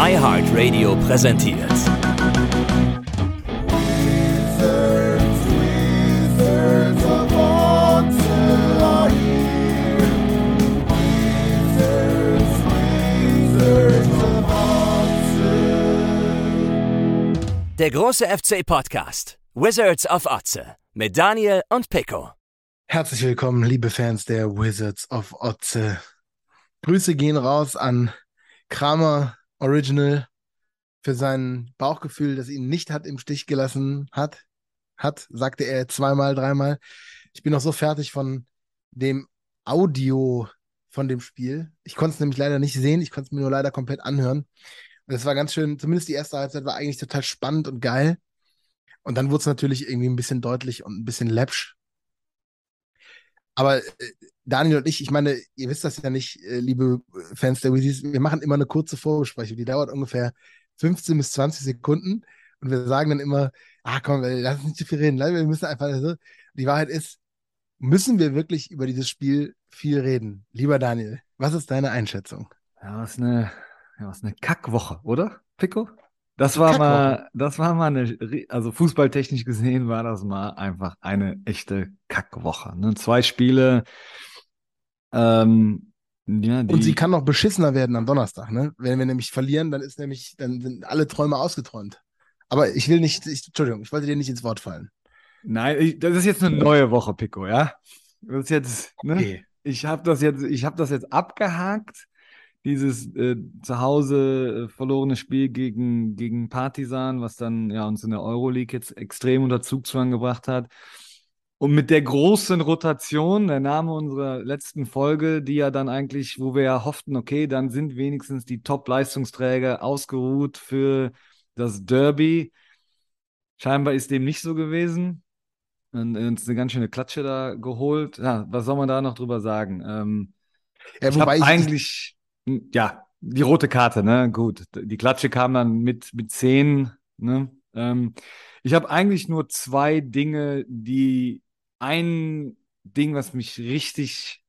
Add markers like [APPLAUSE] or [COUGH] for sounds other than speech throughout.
iHeartRadio präsentiert. Der große FC Podcast Wizards of Otze mit Daniel und Pico. Herzlich willkommen, liebe Fans der Wizards of Otze. Grüße gehen raus an Kramer Original für sein Bauchgefühl, das ihn nicht hat im Stich gelassen hat. Hat, sagte er zweimal, dreimal. Ich bin noch so fertig von dem Audio von dem Spiel. Ich konnte es nämlich leider nicht sehen, ich konnte es mir nur leider komplett anhören. Und es war ganz schön, zumindest die erste Halbzeit war eigentlich total spannend und geil. Und dann wurde es natürlich irgendwie ein bisschen deutlich und ein bisschen läppsch. Aber äh, Daniel und ich, ich meine, ihr wisst das ja nicht, äh, liebe Fans der Weezys, wir machen immer eine kurze Vorbesprechung, die dauert ungefähr 15 bis 20 Sekunden und wir sagen dann immer, ah komm, lass uns nicht zu viel reden, wir müssen einfach so. Die Wahrheit ist, müssen wir wirklich über dieses Spiel viel reden? Lieber Daniel, was ist deine Einschätzung? Ja, was eine, ja, was eine Kackwoche, oder, Pico? Das war mal, das war mal eine, also fußballtechnisch gesehen war das mal einfach eine echte Kackwoche. Ne? Zwei Spiele, ähm, ja, und sie kann noch beschissener werden am Donnerstag, ne? Wenn wir nämlich verlieren, dann ist nämlich, dann sind alle Träume ausgeträumt. Aber ich will nicht, ich, Entschuldigung, ich wollte dir nicht ins Wort fallen. Nein, ich, das ist jetzt eine neue Woche, Pico, ja? Das ist jetzt, ne? Okay. Ich habe das jetzt, ich habe das jetzt abgehakt, dieses äh, zu Hause äh, verlorene Spiel gegen, gegen Partisan, was dann ja uns in der Euroleague jetzt extrem unter Zugzwang gebracht hat. Und mit der großen Rotation, der Name unserer letzten Folge, die ja dann eigentlich, wo wir ja hofften, okay, dann sind wenigstens die Top-Leistungsträger ausgeruht für das Derby. Scheinbar ist dem nicht so gewesen. Und uns eine ganz schöne Klatsche da geholt. Ja, was soll man da noch drüber sagen? Ähm, ja, ich habe eigentlich, hm, ja, die rote Karte, ne? Gut. Die Klatsche kam dann mit, mit zehn, ne? Ähm, ich habe eigentlich nur zwei Dinge, die ein Ding, was mich richtig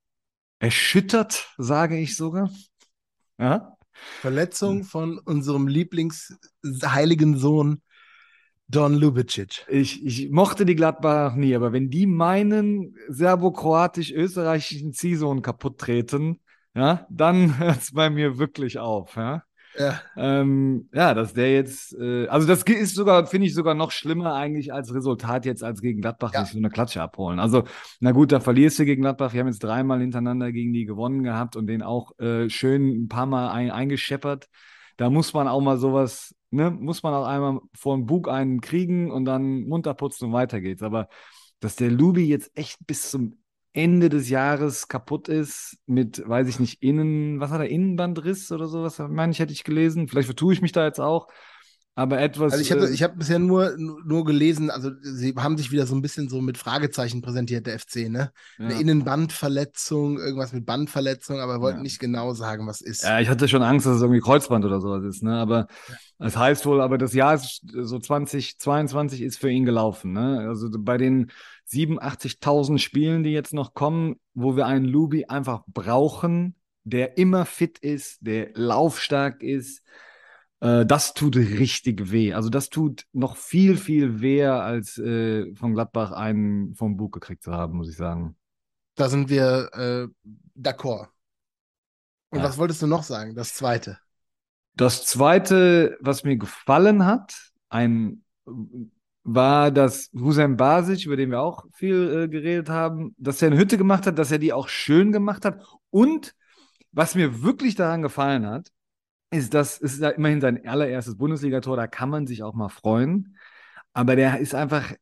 erschüttert, sage ich sogar. Ja? Verletzung von unserem Lieblingsheiligen Sohn Don Lubicic. Ich, ich mochte die Gladbach nie, aber wenn die meinen serbo-kroatisch-österreichischen Ziehsohn kaputt treten, ja, dann [LAUGHS] hört es bei mir wirklich auf. Ja? Ja. Ähm, ja, dass der jetzt, äh, also das ist sogar, finde ich sogar noch schlimmer eigentlich als Resultat jetzt als gegen Gladbach ja. sich so eine Klatsche abholen. Also, na gut, da verlierst du gegen Gladbach. Wir haben jetzt dreimal hintereinander gegen die gewonnen gehabt und den auch äh, schön ein paar Mal ein, eingescheppert. Da muss man auch mal sowas, ne, muss man auch einmal vor den Bug einen kriegen und dann munter putzen und weiter geht's. Aber dass der Lubi jetzt echt bis zum Ende des Jahres kaputt ist mit, weiß ich nicht, Innen, was hat er, Innenbandriss oder sowas, meine ich, hätte ich gelesen. Vielleicht vertue ich mich da jetzt auch. Aber etwas. Also ich habe äh, ich hab bisher nur, nur gelesen, also sie haben sich wieder so ein bisschen so mit Fragezeichen präsentiert, der FC, ne? Ja. Eine Innenbandverletzung, irgendwas mit Bandverletzung, aber wollten ja. nicht genau sagen, was ist. Ja, ich hatte schon Angst, dass es irgendwie Kreuzband oder sowas ist, ne? Aber ja. das heißt wohl, aber das Jahr ist so 2022 ist für ihn gelaufen, ne? Also bei den 87.000 Spielen, die jetzt noch kommen, wo wir einen Lubi einfach brauchen, der immer fit ist, der laufstark ist. Äh, das tut richtig weh. Also das tut noch viel, viel weh, als äh, von Gladbach einen vom Bug gekriegt zu haben, muss ich sagen. Da sind wir äh, d'accord. Und ja. was wolltest du noch sagen? Das zweite. Das zweite, was mir gefallen hat, ein war, dass Hussein Basic, über den wir auch viel äh, geredet haben, dass er eine Hütte gemacht hat, dass er die auch schön gemacht hat. Und was mir wirklich daran gefallen hat, ist, dass es ist ja immerhin sein allererstes Bundesligator, da kann man sich auch mal freuen. Aber der ist einfach,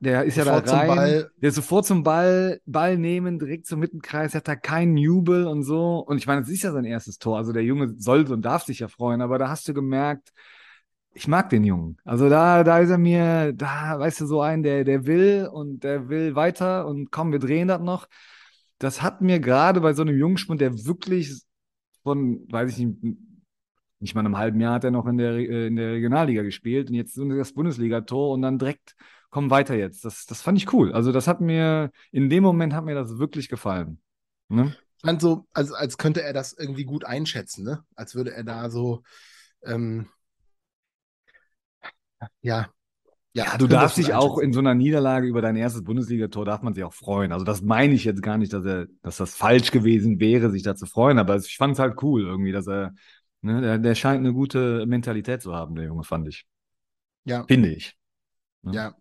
der ist sofort ja da rein, der ist sofort zum Ball, Ball nehmen, direkt zum Mittenkreis, hat da keinen Jubel und so. Und ich meine, das ist ja sein erstes Tor. Also der Junge soll und darf sich ja freuen, aber da hast du gemerkt, ich mag den Jungen. Also da, da ist er mir, da, weißt du, so ein, der, der will und der will weiter und komm, wir drehen das noch. Das hat mir gerade bei so einem Jungspund, der wirklich von, weiß ich nicht, nicht mal einem halben Jahr hat er noch in der, äh, in der Regionalliga gespielt und jetzt das Bundesliga-Tor und dann direkt, komm weiter jetzt. Das, das fand ich cool. Also das hat mir, in dem Moment hat mir das wirklich gefallen. Ne? Fand so, also als könnte er das irgendwie gut einschätzen, ne? Als würde er da so, Ähm, ja. Ja, du darfst dich auch in so einer Niederlage über dein erstes Bundesligator darf man sich auch freuen. Also das meine ich jetzt gar nicht, dass er, dass das falsch gewesen wäre, sich da zu freuen, aber ich fand es halt cool irgendwie, dass er, ne, der, der scheint eine gute Mentalität zu haben, der Junge, fand ich. Ja. Finde ich. Ja. ja.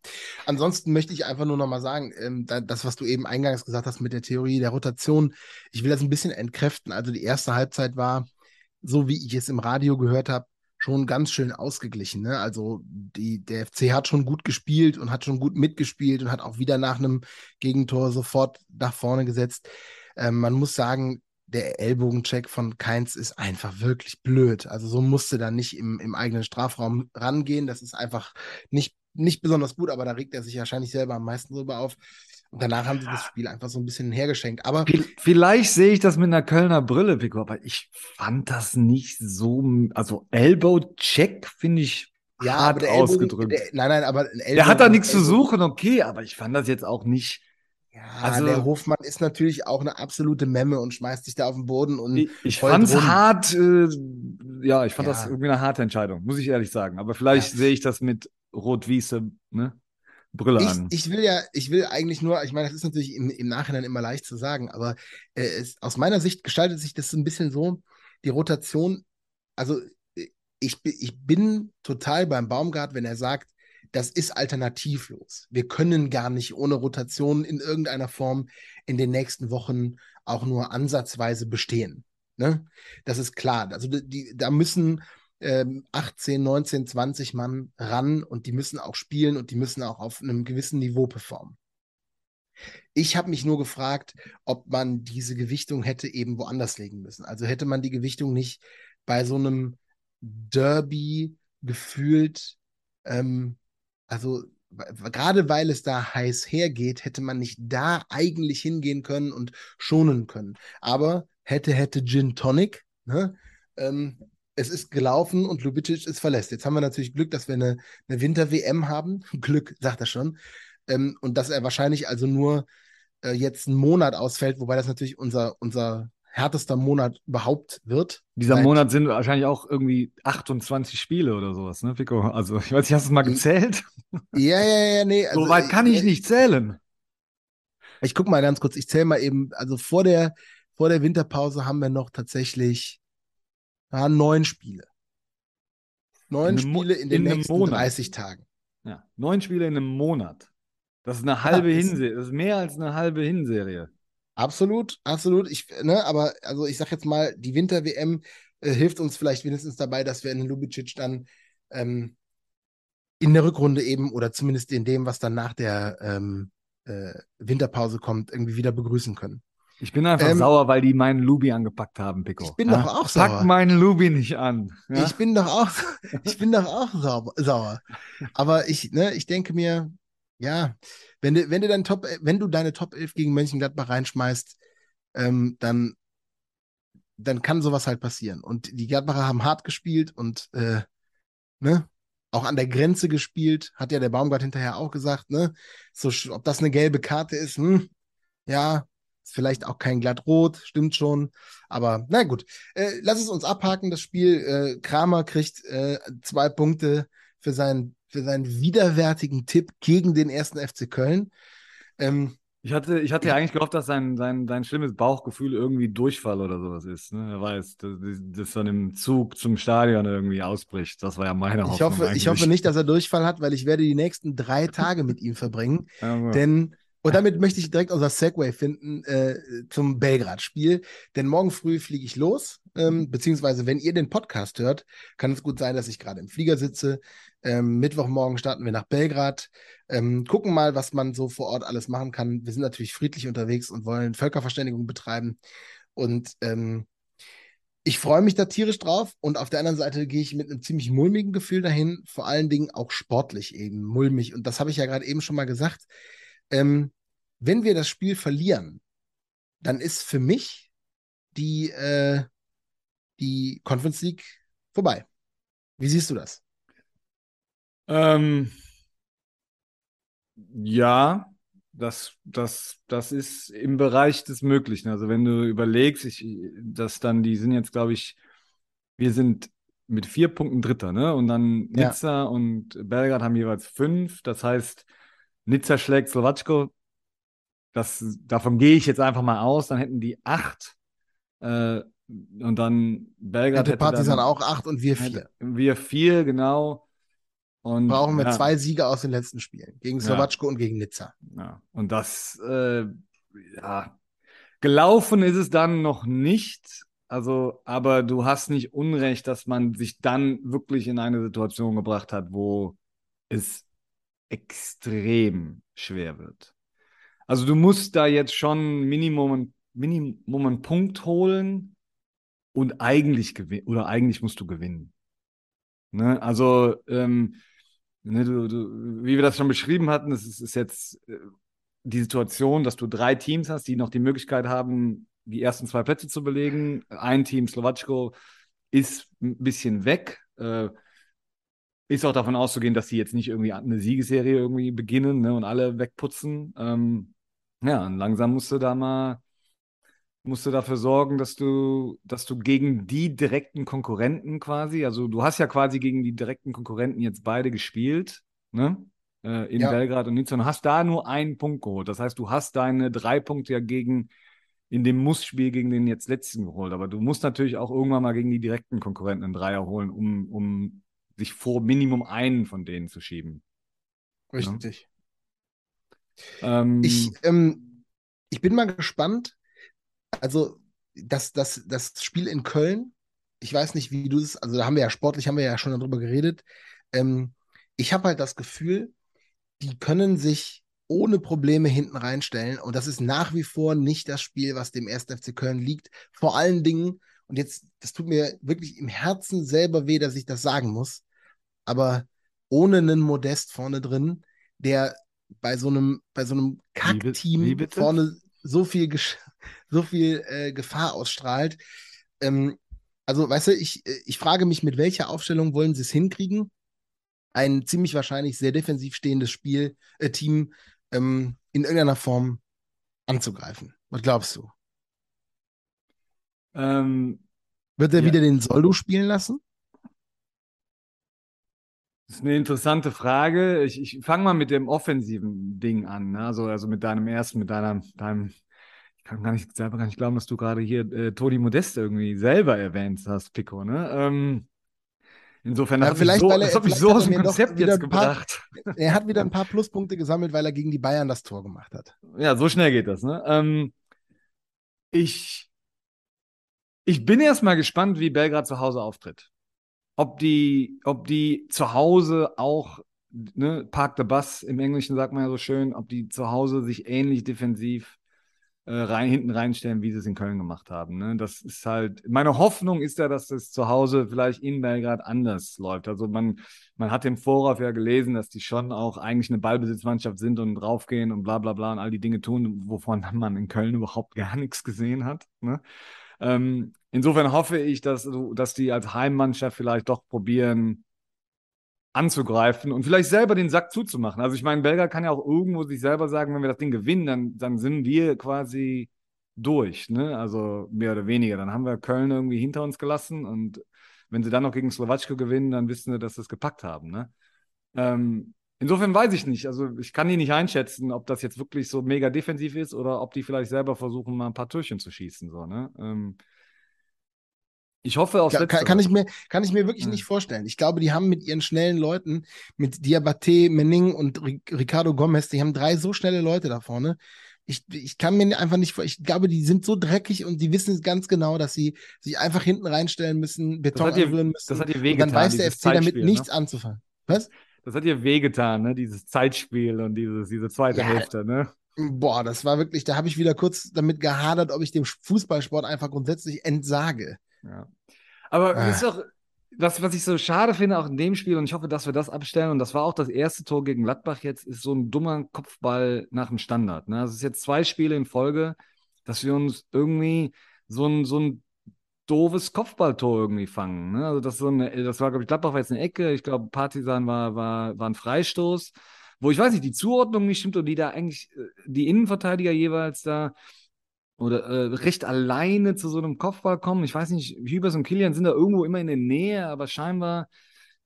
Ansonsten möchte ich einfach nur nochmal sagen, ähm, das, was du eben eingangs gesagt hast mit der Theorie der Rotation, ich will das ein bisschen entkräften. Also die erste Halbzeit war, so wie ich es im Radio gehört habe, schon ganz schön ausgeglichen. Ne? Also die, der FC hat schon gut gespielt und hat schon gut mitgespielt und hat auch wieder nach einem Gegentor sofort nach vorne gesetzt. Ähm, man muss sagen, der Ellbogencheck von Keins ist einfach wirklich blöd. Also so musste da nicht im, im eigenen Strafraum rangehen. Das ist einfach nicht, nicht besonders gut, aber da regt er sich wahrscheinlich selber am meisten drüber auf. Und danach haben sie das Spiel einfach so ein bisschen hergeschenkt. Aber vielleicht sehe ich das mit einer Kölner Brille, Pico, aber ich fand das nicht so. Also Elbow-Check finde ich ja, hart aber ausgedrückt. Der, nein, nein, aber ein Der hat da nichts zu suchen, okay, aber ich fand das jetzt auch nicht. Ja, also, der Hofmann ist natürlich auch eine absolute Memme und schmeißt sich da auf den Boden und. Ich, ich fand es hart, äh, ja, ich fand ja. das irgendwie eine harte Entscheidung, muss ich ehrlich sagen. Aber vielleicht ja. sehe ich das mit Rot-Wiese, ne? Brille ich, an. Ich will ja, ich will eigentlich nur, ich meine, das ist natürlich im, im Nachhinein immer leicht zu sagen, aber äh, es, aus meiner Sicht gestaltet sich das ein bisschen so, die Rotation, also ich, ich bin total beim Baumgart, wenn er sagt, das ist alternativlos. Wir können gar nicht ohne Rotation in irgendeiner Form in den nächsten Wochen auch nur ansatzweise bestehen. Ne? Das ist klar. Also die, da müssen ähm, 18, 19, 20 Mann ran und die müssen auch spielen und die müssen auch auf einem gewissen Niveau performen. Ich habe mich nur gefragt, ob man diese Gewichtung hätte eben woanders legen müssen. Also hätte man die Gewichtung nicht bei so einem Derby gefühlt, ähm, also gerade weil es da heiß hergeht, hätte man nicht da eigentlich hingehen können und schonen können. Aber hätte, hätte Gin Tonic, ne? Ähm, es ist gelaufen und Lubicic ist verlässt. Jetzt haben wir natürlich Glück, dass wir eine, eine Winter-WM haben. [LAUGHS] Glück, sagt er schon. Ähm, und dass er wahrscheinlich also nur äh, jetzt einen Monat ausfällt, wobei das natürlich unser, unser härtester Monat überhaupt wird. Dieser Monat sind wahrscheinlich auch irgendwie 28 Spiele oder sowas, ne, Pico? Also, ich weiß nicht, hast du es mal gezählt? Ja, ja, ja, nee. Also, so weit kann ich, ich nicht zählen. Ich gucke mal ganz kurz, ich zähle mal eben, also vor der, vor der Winterpause haben wir noch tatsächlich ja, neun Spiele. Neun Spiele in den in nächsten Monat. 30 Tagen. Ja, neun Spiele in einem Monat. Das ist eine halbe ja, Hinserie. Das ist mehr als eine halbe Hinserie. Absolut, absolut. Ich, ne, aber also ich sag jetzt mal, die Winter-WM äh, hilft uns vielleicht wenigstens dabei, dass wir in Lubicic dann ähm, in der Rückrunde eben oder zumindest in dem, was dann nach der ähm, äh, Winterpause kommt, irgendwie wieder begrüßen können. Ich bin einfach ähm, sauer, weil die meinen Lubi angepackt haben, Pico. Ich bin ja? doch auch sauer. Pack meinen Lubi nicht an. Ja? Ich bin doch auch, [LAUGHS] ich bin doch auch sauer, sauer. Aber ich, ne, ich denke mir, ja, wenn du, wenn du dein Top, wenn du deine Top 11 gegen Mönchengladbach reinschmeißt, ähm, dann, dann kann sowas halt passieren. Und die Gladbacher haben hart gespielt und äh, ne, auch an der Grenze gespielt, hat ja der Baumgart hinterher auch gesagt, ne? So, ob das eine gelbe Karte ist, hm, ja, vielleicht auch kein Glattrot, stimmt schon. Aber na gut, äh, lass es uns abhaken, das Spiel. Äh, Kramer kriegt äh, zwei Punkte für seinen, für seinen widerwärtigen Tipp gegen den ersten FC Köln. Ähm, ich hatte, ich hatte ja eigentlich gehofft, dass sein, sein, sein schlimmes Bauchgefühl irgendwie Durchfall oder sowas ist. Ne? Wer weiß, dass, dass dann im Zug zum Stadion irgendwie ausbricht. Das war ja meine Hoffnung. Ich hoffe, ich hoffe nicht, dass er Durchfall hat, weil ich werde die nächsten drei Tage mit ihm verbringen. Ja, [LAUGHS] denn und damit möchte ich direkt unser Segway finden äh, zum Belgrad-Spiel. Denn morgen früh fliege ich los. Ähm, beziehungsweise, wenn ihr den Podcast hört, kann es gut sein, dass ich gerade im Flieger sitze. Ähm, Mittwochmorgen starten wir nach Belgrad. Ähm, gucken mal, was man so vor Ort alles machen kann. Wir sind natürlich friedlich unterwegs und wollen Völkerverständigung betreiben. Und ähm, ich freue mich da tierisch drauf und auf der anderen Seite gehe ich mit einem ziemlich mulmigen Gefühl dahin, vor allen Dingen auch sportlich eben mulmig. Und das habe ich ja gerade eben schon mal gesagt. Ähm, wenn wir das Spiel verlieren, dann ist für mich die, äh, die Conference League vorbei. Wie siehst du das? Ähm, ja, das, das, das ist im Bereich des Möglichen. Also wenn du überlegst, ich, dass dann, die sind jetzt, glaube ich, wir sind mit vier Punkten Dritter, ne? Und dann Ja. Nizza und Belgrad haben jeweils fünf. Das heißt, Nizza schlägt Slowatschko. Das, davon gehe ich jetzt einfach mal aus. Dann hätten die acht. Äh, und dann Belgrad Hätte Partisan dann, auch acht und wir vier. wir vier, genau. Und, Brauchen wir ja, zwei Siege aus den letzten Spielen. Gegen Ja. Slowatschko und gegen Nizza. Ja. Und das, äh, ja, gelaufen ist es dann noch nicht. Also, aber du hast nicht Unrecht, dass man sich dann wirklich in eine Situation gebracht hat, wo es extrem schwer wird. Also du musst da jetzt schon Minimum, Minimum einen Punkt holen und eigentlich gewinnen, oder eigentlich musst du gewinnen. Ne? Also, ähm, ne, du, du, wie wir das schon beschrieben hatten, es ist, ist jetzt äh, die Situation, dass du drei Teams hast, die noch die Möglichkeit haben, die ersten zwei Plätze zu belegen. Ein Team, Slowatschko, ist ein bisschen weg. Äh, ist auch davon auszugehen, dass sie jetzt nicht irgendwie eine Siegesserie irgendwie beginnen ne, und alle wegputzen. Ähm, ja, und langsam musst du da mal musst du dafür sorgen, dass du, dass du gegen die direkten Konkurrenten quasi, also du hast ja quasi gegen die direkten Konkurrenten jetzt beide gespielt, ne? Äh, in Ja. Belgrad und Nizza und hast da nur einen Punkt geholt. Das heißt, du hast deine drei Punkte ja gegen in dem Mussspiel gegen den jetzt letzten geholt. Aber du musst natürlich auch irgendwann mal gegen die direkten Konkurrenten einen Dreier holen, um, um sich vor Minimum einen von denen zu schieben. Richtig. Ähm, Ich, ähm, ich bin mal gespannt. Also, das, das, das Spiel in Köln, ich weiß nicht, wie du es, also da haben wir ja sportlich, haben wir ja schon darüber geredet. Ähm, ich habe halt das Gefühl, die können sich ohne Probleme hinten reinstellen. Und das ist nach wie vor nicht das Spiel, was dem 1. FC Köln liegt. Vor allen Dingen, und jetzt, das tut mir wirklich im Herzen selber weh, dass ich das sagen muss, aber ohne einen Modest vorne drin, der bei so einem, bei so einem Kackteam vorne so viel, Gesch- [LAUGHS] so viel äh, Gefahr ausstrahlt. Ähm, also, weißt du, ich, äh, ich frage mich, mit welcher Aufstellung wollen sie es hinkriegen? Ein ziemlich wahrscheinlich sehr defensiv stehendes Spiel, äh, Team ähm, in irgendeiner Form anzugreifen. Was glaubst du? ähm, Wird er Ja. wieder den Soldo spielen lassen? Das ist eine interessante Frage. Ich, ich fange mal mit dem offensiven Ding an. Ne? Also, also mit deinem ersten, mit deiner, deinem, ich kann gar nicht selber gar nicht glauben, dass du gerade hier äh, Toni Modeste irgendwie selber erwähnt hast, Pico. Ne? Ähm, insofern Ja, hat vielleicht, so, weil er- das hat mich so aus dem Konzept jetzt paar- gebracht. [LAUGHS] Er hat wieder ein paar Pluspunkte gesammelt, weil er gegen die Bayern das Tor gemacht hat. Ja, so schnell geht das. Ne? Ähm, ich, ich bin erstmal gespannt, wie Belgrad zu Hause auftritt. Ob die, ob die zu Hause auch, ne, Park the Bus im Englischen sagt man ja so schön, ob die zu Hause sich ähnlich defensiv äh, rein, hinten reinstellen, wie sie es in Köln gemacht haben. Ne? Das ist halt, meine Hoffnung ist ja, dass es zu Hause vielleicht in Belgrad anders läuft. Also man, man hat im Vorauf ja gelesen, dass die schon auch eigentlich eine Ballbesitzmannschaft sind und draufgehen und bla bla bla und all die Dinge tun, wovon man in Köln überhaupt gar nichts gesehen hat. Ne? Ähm, insofern hoffe ich, dass, dass die als Heimmannschaft vielleicht doch probieren anzugreifen und vielleicht selber den Sack zuzumachen. Also ich meine, Belgrad kann ja auch irgendwo sich selber sagen, wenn wir das Ding gewinnen, dann, dann sind wir quasi durch, ne? Also mehr oder weniger. Dann haben wir Köln irgendwie hinter uns gelassen und wenn sie dann noch gegen Slowatschko gewinnen, dann wissen sie, dass sie es gepackt haben, ne? Ähm, insofern weiß ich nicht. Also ich kann die nicht einschätzen, ob das jetzt wirklich so mega defensiv ist oder ob die vielleicht selber versuchen, mal ein paar Türchen zu schießen, so, ne? Ähm, ich hoffe aufs Kann, kann, ich mir, kann ich mir wirklich Ja. nicht vorstellen. Ich glaube, die haben mit ihren schnellen Leuten, mit Diabate, Menning und Ri- Ricardo Gomez, die haben drei so schnelle Leute da vorne. Ich, ich kann mir einfach nicht vor, ich glaube, die sind so dreckig und die wissen ganz genau, dass sie sich einfach hinten reinstellen müssen, Beton anrühren müssen. das hat ihr wehgetan, dann weiß der FC damit Zeitspiel, nichts ne? anzufangen. Was? Das hat ihr wehgetan, ne? Dieses Zeitspiel und dieses, diese zweite Ja. Hälfte, ne? Boah, das war wirklich, da habe ich wieder kurz damit gehadert, ob ich dem Fußballsport einfach grundsätzlich entsage. Ja. Aber Ah. ist doch, was, was ich so schade finde, auch in dem Spiel, und ich hoffe, dass wir das abstellen, und das war auch das erste Tor gegen Gladbach jetzt, ist so ein dummer Kopfball nach dem Standard. Ne? Also es ist jetzt zwei Spiele in Folge, dass wir uns irgendwie so ein, so ein doofes Kopfballtor irgendwie fangen. Ne? Also das, so eine, das war, glaube ich, Gladbach war jetzt eine Ecke, ich glaube, Partisan war, war, war ein Freistoß, wo ich weiß nicht, die Zuordnung nicht stimmt und die da eigentlich, äh, die Innenverteidiger jeweils da oder äh, recht alleine zu so einem Kopfball kommen. Ich weiß nicht, Hübers und Kilian sind da irgendwo immer in der Nähe, aber scheinbar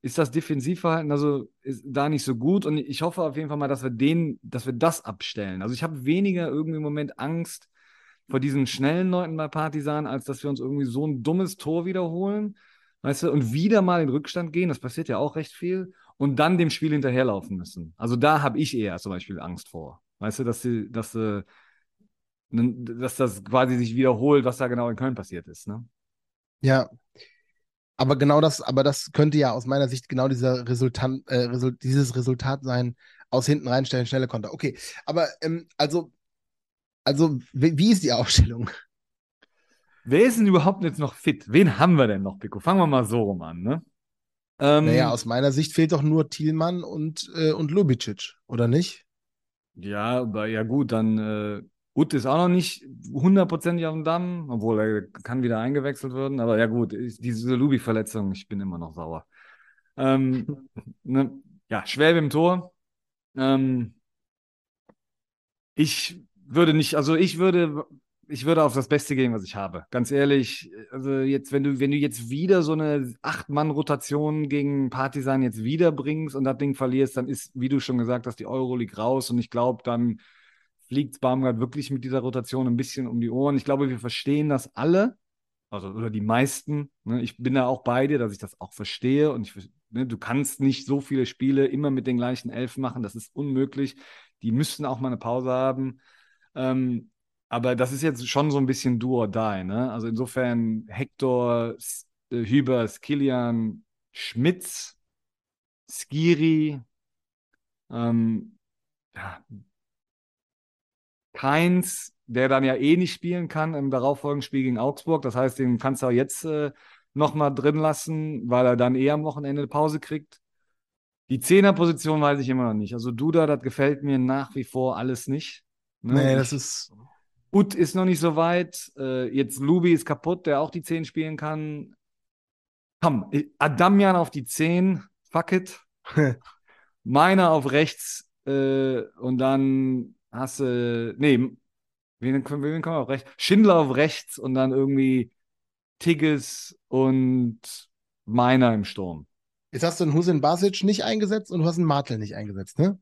ist das Defensivverhalten also da nicht so gut. Und ich hoffe auf jeden Fall mal, dass wir den, dass wir das abstellen. Also ich habe weniger irgendwie im Moment Angst vor diesen schnellen Leuten bei Partisan, als dass wir uns irgendwie so ein dummes Tor wiederholen. Weißt du, und wieder mal in Rückstand gehen, das passiert ja auch recht viel, und dann dem Spiel hinterherlaufen müssen. Also da habe ich eher zum Beispiel Angst vor. Weißt du, dass sie, dass sie dass das quasi sich wiederholt, was da genau in Köln passiert ist. Ne? Ja. Aber genau das, aber das könnte ja aus meiner Sicht genau dieser Resultant, äh, Result, dieses Resultat sein, aus hinten reinstellen, schnelle Konter. Okay, aber ähm, also, also wie, ist die Aufstellung? Wer ist denn überhaupt jetzt noch fit? Wen haben wir denn noch, Pico? Fangen wir mal so rum an, ne? Ähm, naja, aus meiner Sicht fehlt doch nur Thielmann und, äh, und Lubicic, oder nicht? Ja, aber ja gut, dann äh, Ut ist auch noch nicht hundertprozentig auf dem Damm, obwohl er kann wieder eingewechselt werden. Aber ja gut, diese Lubi-Verletzung, ich bin immer noch sauer. Ähm, [LAUGHS] ne, ja, Schwäbe im Tor. Ähm, ich würde nicht, also ich würde, ich würde auf das Beste gehen, was ich habe. Ganz ehrlich, also jetzt, wenn du, wenn du jetzt wieder so eine Acht-Mann-Rotation gegen Partisan jetzt wieder bringst und das Ding verlierst, dann ist, wie du schon gesagt hast, die Euroleague raus und ich glaube, dann fliegt Baumgart wirklich mit dieser Rotation ein bisschen um die Ohren. Ich glaube, wir verstehen das alle, also oder die meisten. Ne? Ich bin da auch bei dir, dass ich das auch verstehe und ich, ne, du kannst nicht so viele Spiele immer mit den gleichen Elf machen, das ist unmöglich. Die müssten auch mal eine Pause haben. Ähm, aber das ist jetzt schon so ein bisschen do or die. Ne? Also insofern Hector, äh, Hübers, Kilian, Schmitz, Skiri, ähm, ja, Keins, der dann ja eh nicht spielen kann im darauffolgenden Spiel gegen Augsburg. Das heißt, den kannst du auch jetzt äh, nochmal drin lassen, weil er dann eh am Wochenende eine Pause kriegt. Die Zehnerposition weiß ich immer noch nicht. Also Duda, das gefällt mir nach wie vor alles nicht. Ne? Nee, das ist. Ut ist noch nicht so weit. Äh, jetzt Lubi ist kaputt, der auch die 10 spielen kann. Komm, Adamian auf die 10. Fuck it. [LAUGHS] Meiner auf rechts. Äh, und dann hast du, nee, wen, wen kommen wir auf rechts? Schindler auf rechts und dann irgendwie Tigges und Meiner im Sturm. Jetzt hast du einen Husin Basic nicht eingesetzt und du hast einen Martel nicht eingesetzt, ne?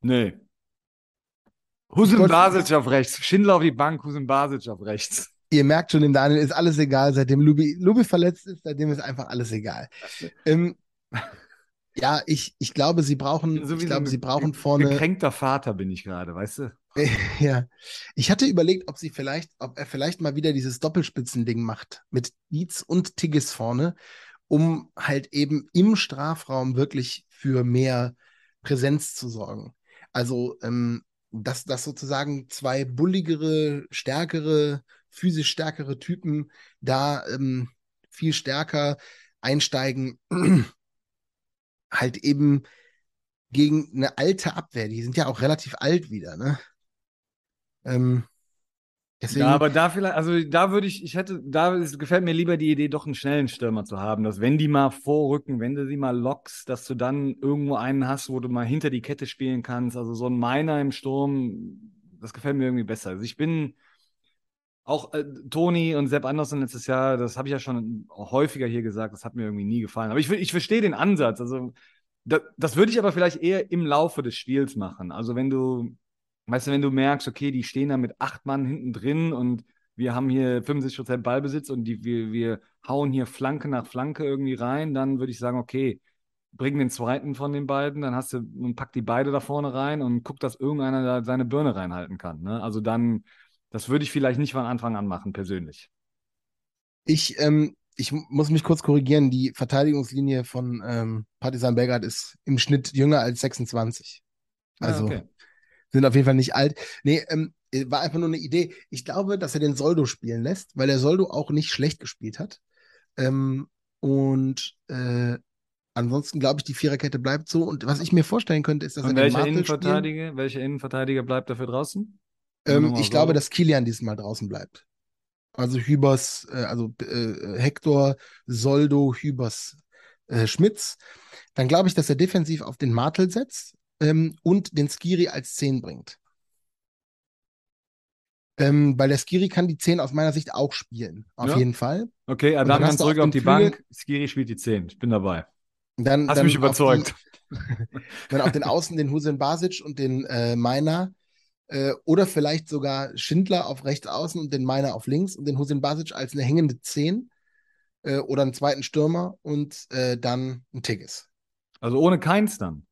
Nee. Husin Basic auf rechts, Schindler auf die Bank, Husin Basic auf rechts. Ihr merkt schon, dem Daniel ist alles egal, seitdem Lubi, Lubi verletzt ist, seitdem ist einfach alles egal. Ähm, ja, ich, ich glaube, sie brauchen, so ich glaube, so sie brauchen vorne. Gekränkter Vater bin ich gerade, weißt du? [LAUGHS] ja. Ich hatte überlegt, ob sie vielleicht, ob er vielleicht mal wieder dieses Doppelspitzending macht mit Dietz und Tigges vorne, um halt eben im Strafraum wirklich für mehr Präsenz zu sorgen. Also, ähm, dass, dass sozusagen zwei bulligere, stärkere, physisch stärkere Typen da ähm, viel stärker einsteigen [CLEARS THROAT] halt eben gegen eine alte Abwehr. Die sind ja auch relativ alt wieder, ne? Ähm, deswegen... Ja, aber da vielleicht, also da würde ich, ich hätte, da ist, gefällt mir lieber die Idee, doch einen schnellen Stürmer zu haben, dass wenn die mal vorrücken, wenn du sie mal lockst, dass du dann irgendwo einen hast, wo du mal hinter die Kette spielen kannst. Also so ein Miner im Sturm, das gefällt mir irgendwie besser. Also ich bin auch äh, Toni und Sepp Andersen letztes Jahr, das habe ich ja schon häufiger hier gesagt, das hat mir irgendwie nie gefallen. Aber ich, ich verstehe den Ansatz. Also, da, das würde ich aber vielleicht eher im Laufe des Spiels machen. Also, wenn du, weißt du, wenn du merkst, okay, die stehen da mit acht Mann hinten drin und wir haben hier 75% Ballbesitz und die, wir, wir hauen hier Flanke nach Flanke irgendwie rein, dann würde ich sagen, okay, bring den zweiten von den beiden, dann hast du und pack die beide da vorne rein und guck, dass irgendeiner da seine Birne reinhalten kann. Ne? Also dann das würde ich vielleicht nicht von Anfang an machen, persönlich. Ich, ähm, ich muss mich kurz korrigieren. Die Verteidigungslinie von ähm, Partisan Belgrad ist im Schnitt jünger als 26. Ah, also ah, okay. Sind auf jeden Fall nicht alt. Nee, ähm, war einfach nur eine Idee. Ich glaube, dass er den Soldo spielen lässt, weil der Soldo auch nicht schlecht gespielt hat. Ähm, und äh, ansonsten glaube ich, die Viererkette bleibt so. Und was ich mir vorstellen könnte, ist, dass und er welcher den Innenverteidiger, welcher Innenverteidiger bleibt dafür draußen? Ähm, ich so. glaube, dass Kilian diesmal draußen bleibt. Also Hübers, äh, also äh, Hector, Soldo, Hübers, äh, Schmitz. Dann glaube ich, dass er defensiv auf den Martel setzt ähm, und den Skiri als 10 bringt. Ähm, weil der Skiri kann die 10 aus meiner Sicht auch spielen. Auf Ja. jeden Fall. Okay, dann du zurück auf auf die Flügel- Bank. Skiri spielt die 10. Ich bin dabei. Dann, Hast dann mich auf überzeugt. Die, [LAUGHS] dann auf den Außen den Hussein Basic und den äh, Meiner. Äh, oder vielleicht sogar Schindler auf rechts außen und den Meiner auf links und den Hussein Basic als eine hängende 10 äh, oder einen zweiten Stürmer und äh, dann ein Tigges. Also ohne keins dann.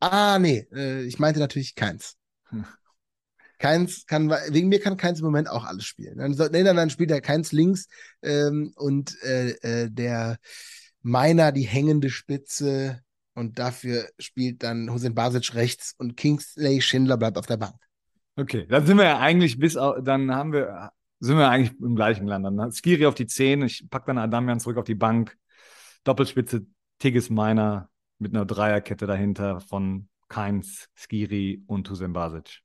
Ah, nee, äh, ich meinte natürlich keins. [LAUGHS] Keins kann, wegen mir kann keins im Moment auch alles spielen. Dann, nee, dann, dann spielt er keins links ähm, und äh, äh, der Meiner die hängende Spitze und dafür spielt dann Hussein Basic rechts und Kingsley Schindler bleibt auf der Bank. Okay, dann sind wir ja eigentlich bis dann haben wir sind wir eigentlich im gleichen Land. Dann Skiri auf die 10, ich pack dann Adamian zurück auf die Bank. Doppelspitze Tigges Meiner mit einer Dreierkette dahinter von Keins, Skiri und Hussein Basic.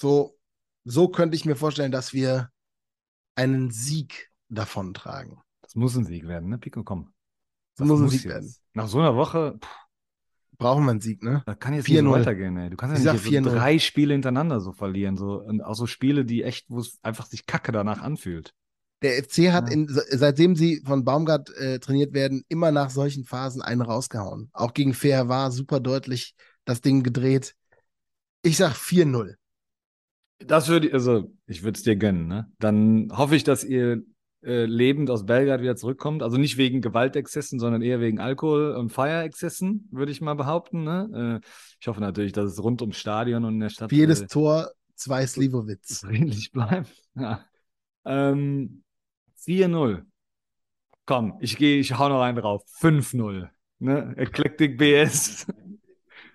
So, so könnte ich mir vorstellen, dass wir einen Sieg davontragen. Das muss ein Sieg werden, ne? Pico, komm. Das muss ein Sieg jetzt. werden. Nach so einer Woche, pff, Brauchen wir einen Sieg, ne? da kann jetzt nicht so 4-0. weitergehen, ey. Du kannst ja nicht so 4-0. drei Spiele hintereinander so verlieren. So, und auch so Spiele, die echt, wo es einfach sich kacke danach anfühlt. Der FC hat, Ja. in, seitdem sie von Baumgart äh, trainiert werden, immer nach solchen Phasen einen rausgehauen. Auch gegen Fair war super deutlich das Ding gedreht. Ich sag 4-0. Das würde ich, also ich würde es dir gönnen, ne? Dann hoffe ich, dass ihr äh, lebend aus Belgrad wieder zurückkommt. Also nicht wegen Gewaltexzessen, sondern eher wegen Alkohol- und Feierexzessen, würde ich mal behaupten. Ne? Äh, ich hoffe natürlich, dass es rund ums Stadion und in der Stadt Für jedes äh, Tor zwei Slivovitz. friedlich bleibt. Ja. Ähm, 4-0. Komm, ich gehe, ich hau noch einen drauf. 5-0. Ne? Eclectic BS. [LAUGHS]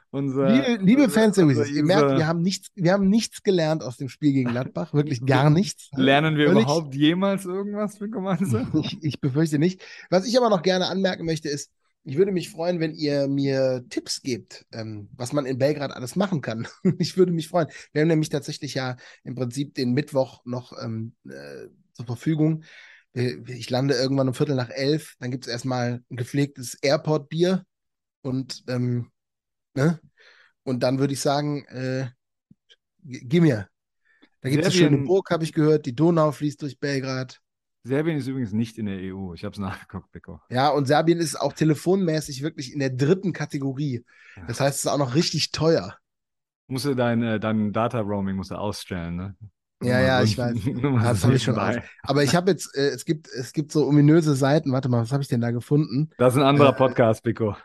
Unser, Liebe, liebe unser- Fans der unser Wizards, ihr merkt, wir haben nichts, wir haben nichts gelernt aus dem Spiel gegen Gladbach. Wirklich gar nichts. Lernen wir Völlig- überhaupt jemals irgendwas für gemeinsam? [LAUGHS] Ich, ich befürchte nicht. Was ich aber noch gerne anmerken möchte, ist, ich würde mich freuen, wenn ihr mir Tipps gebt, ähm, was man in Belgrad alles machen kann. [LAUGHS] Ich würde mich freuen. Wir haben nämlich tatsächlich ja im Prinzip den Mittwoch noch ähm, äh, zur Verfügung. Wir- Ich lande irgendwann um Viertel nach elf. Dann gibt es erstmal ein gepflegtes Airport-Bier und, ähm, ne? und dann würde ich sagen, äh, gib mir. Da gibt es eine schöne Burg, habe ich gehört. Die Donau fließt durch Belgrad. Serbien ist übrigens nicht in der EU. Ich habe es nachgeguckt, Beko. Ja, und Serbien ist auch telefonmäßig wirklich in der dritten Kategorie. Das heißt, es ist auch noch richtig teuer. Musst du dein, äh, dein Data Roaming musst du ausstellen, ne? Ja, ja, ich weiß. Das habe ich schon nebenbei. Aber ich habe jetzt, äh, es gibt, es gibt so ominöse Seiten. Warte mal, was habe ich denn da gefunden? Das ist ein anderer Äh, Podcast, Beko.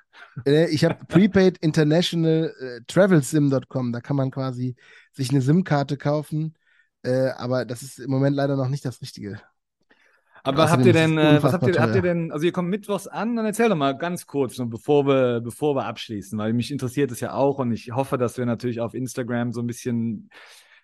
Äh, ich habe [LAUGHS] Prepaid International äh, Travelsim.com. Da kann man quasi sich eine SIM-Karte kaufen. Äh, aber das ist im Moment leider noch nicht das Richtige. Aber außerdem habt ihr denn, äh, was habt ihr, habt ihr denn, also ihr kommt mittwochs an, dann erzähl doch mal ganz kurz, bevor wir, bevor wir abschließen, weil mich interessiert es ja auch und ich hoffe, dass wir natürlich auf Instagram so ein bisschen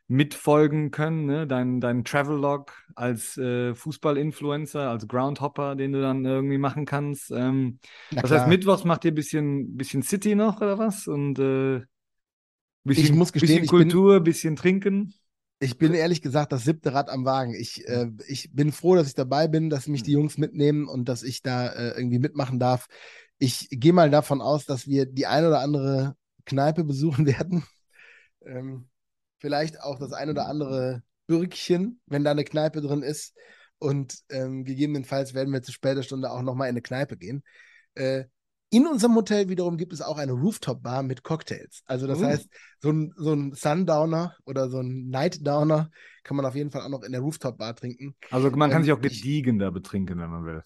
mitfolgen können, ne? Dein, dein Travel-Log als äh, Fußball-Influencer, als Groundhopper, den du dann irgendwie machen kannst. Ähm, das klar. heißt, mittwochs macht ihr ein bisschen, bisschen City noch oder was? Und äh, bisschen, Ich muss gestehen, bisschen ich bin- Kultur, bisschen trinken. Ich bin ehrlich gesagt das siebte Rad am Wagen. Ich, äh, ich bin froh, dass ich dabei bin, dass mich die Jungs mitnehmen und dass ich da äh, irgendwie mitmachen darf. Ich gehe mal davon aus, dass wir die ein oder andere Kneipe besuchen [LAUGHS] werden. Ähm, vielleicht auch das ein oder andere Bürgchen, wenn da eine Kneipe drin ist. Und ähm, gegebenenfalls werden wir zu später Stunde auch nochmal in eine Kneipe gehen. Äh, in unserem Hotel wiederum gibt es auch eine Rooftop-Bar mit Cocktails. Also das Oh. heißt, so ein, so ein Sundowner oder so ein Nightdowner kann man auf jeden Fall auch noch in der Rooftop-Bar trinken. Also man kann Ähm, sich auch gediegen da betrinken, wenn man will.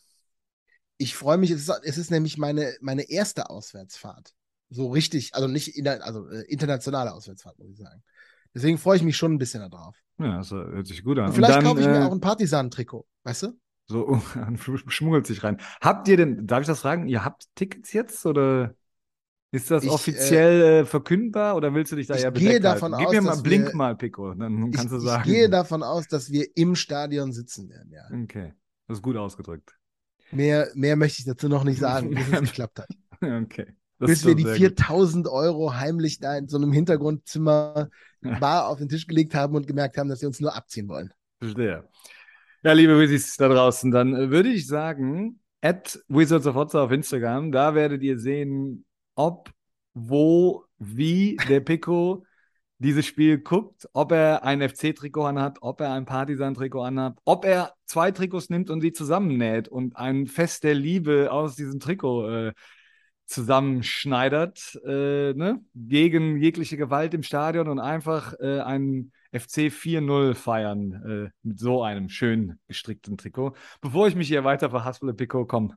Ich freue mich, es ist, es ist nämlich meine, meine erste Auswärtsfahrt. So richtig, also nicht in, also äh, internationale Auswärtsfahrt, muss ich sagen. Deswegen freue ich mich schon ein bisschen darauf. Ja, das hört sich gut an. Und vielleicht dann, kaufe ich mir äh, auch ein Partisan-Trikot, weißt du? So, [LAUGHS] schmuggelt sich rein. Habt ihr denn, darf ich das fragen, ihr habt Tickets jetzt oder ist das Ich, offiziell äh, verkündbar oder willst du dich da ich eher gehe davon halten? Gib aus, mir mal, blink wir- mal, Pico, dann Ich, kannst du ich sagen. gehe davon aus, dass wir im Stadion sitzen werden, ja. Okay, das ist gut ausgedrückt. Mehr, mehr möchte ich dazu noch nicht sagen, [LAUGHS] bis es geklappt hat. Okay. Bis wir die sehr gut. 4000 Euro heimlich da in so einem Hintergrundzimmer [LAUGHS] bar auf den Tisch gelegt haben und gemerkt haben, dass sie uns nur abziehen wollen. Verstehe. Ja, liebe Wizzies da draußen, dann äh, würde ich sagen, at Wizards of Otza auf Instagram, da werdet ihr sehen, ob, wo, wie der Pico [LAUGHS] dieses Spiel guckt, ob er ein FC-Trikot anhat, ob er ein Partisan-Trikot anhat, ob er zwei Trikots nimmt und sie zusammennäht und ein Fest der Liebe aus diesem Trikot äh, zusammenschneidert, äh, ne? gegen jegliche Gewalt im Stadion und einfach äh, einen FC 4-0 feiern äh, mit so einem schön gestrickten Trikot. Bevor ich mich hier weiter verhaspele, Pico, komm.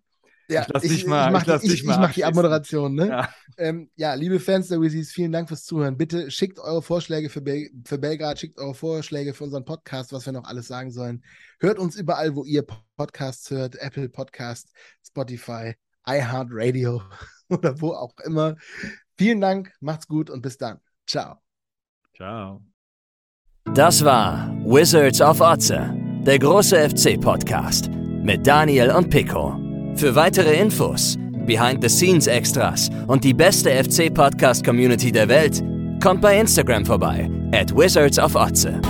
Ja, ich lass ich, dich mal. Ich, ich, lass ich, mal ich mach die Abmoderation. Ne? Ja. Ähm, ja, liebe Fans der Wizzies, vielen Dank fürs Zuhören. Bitte schickt eure Vorschläge für, Bel für Belgrad, schickt eure Vorschläge für unseren Podcast, was wir noch alles sagen sollen. Hört uns überall, wo ihr Podcasts hört: Apple Podcast, Spotify, iHeartRadio [LAUGHS] oder wo auch immer. Vielen Dank, macht's gut und bis dann. Ciao. Ciao. Das war Wizards of Otze, der große FC-Podcast mit Daniel und Pico. Für weitere Infos, Behind-the-Scenes-Extras und die beste FC-Podcast-Community der Welt, kommt bei Instagram vorbei, at Wizards of Otze.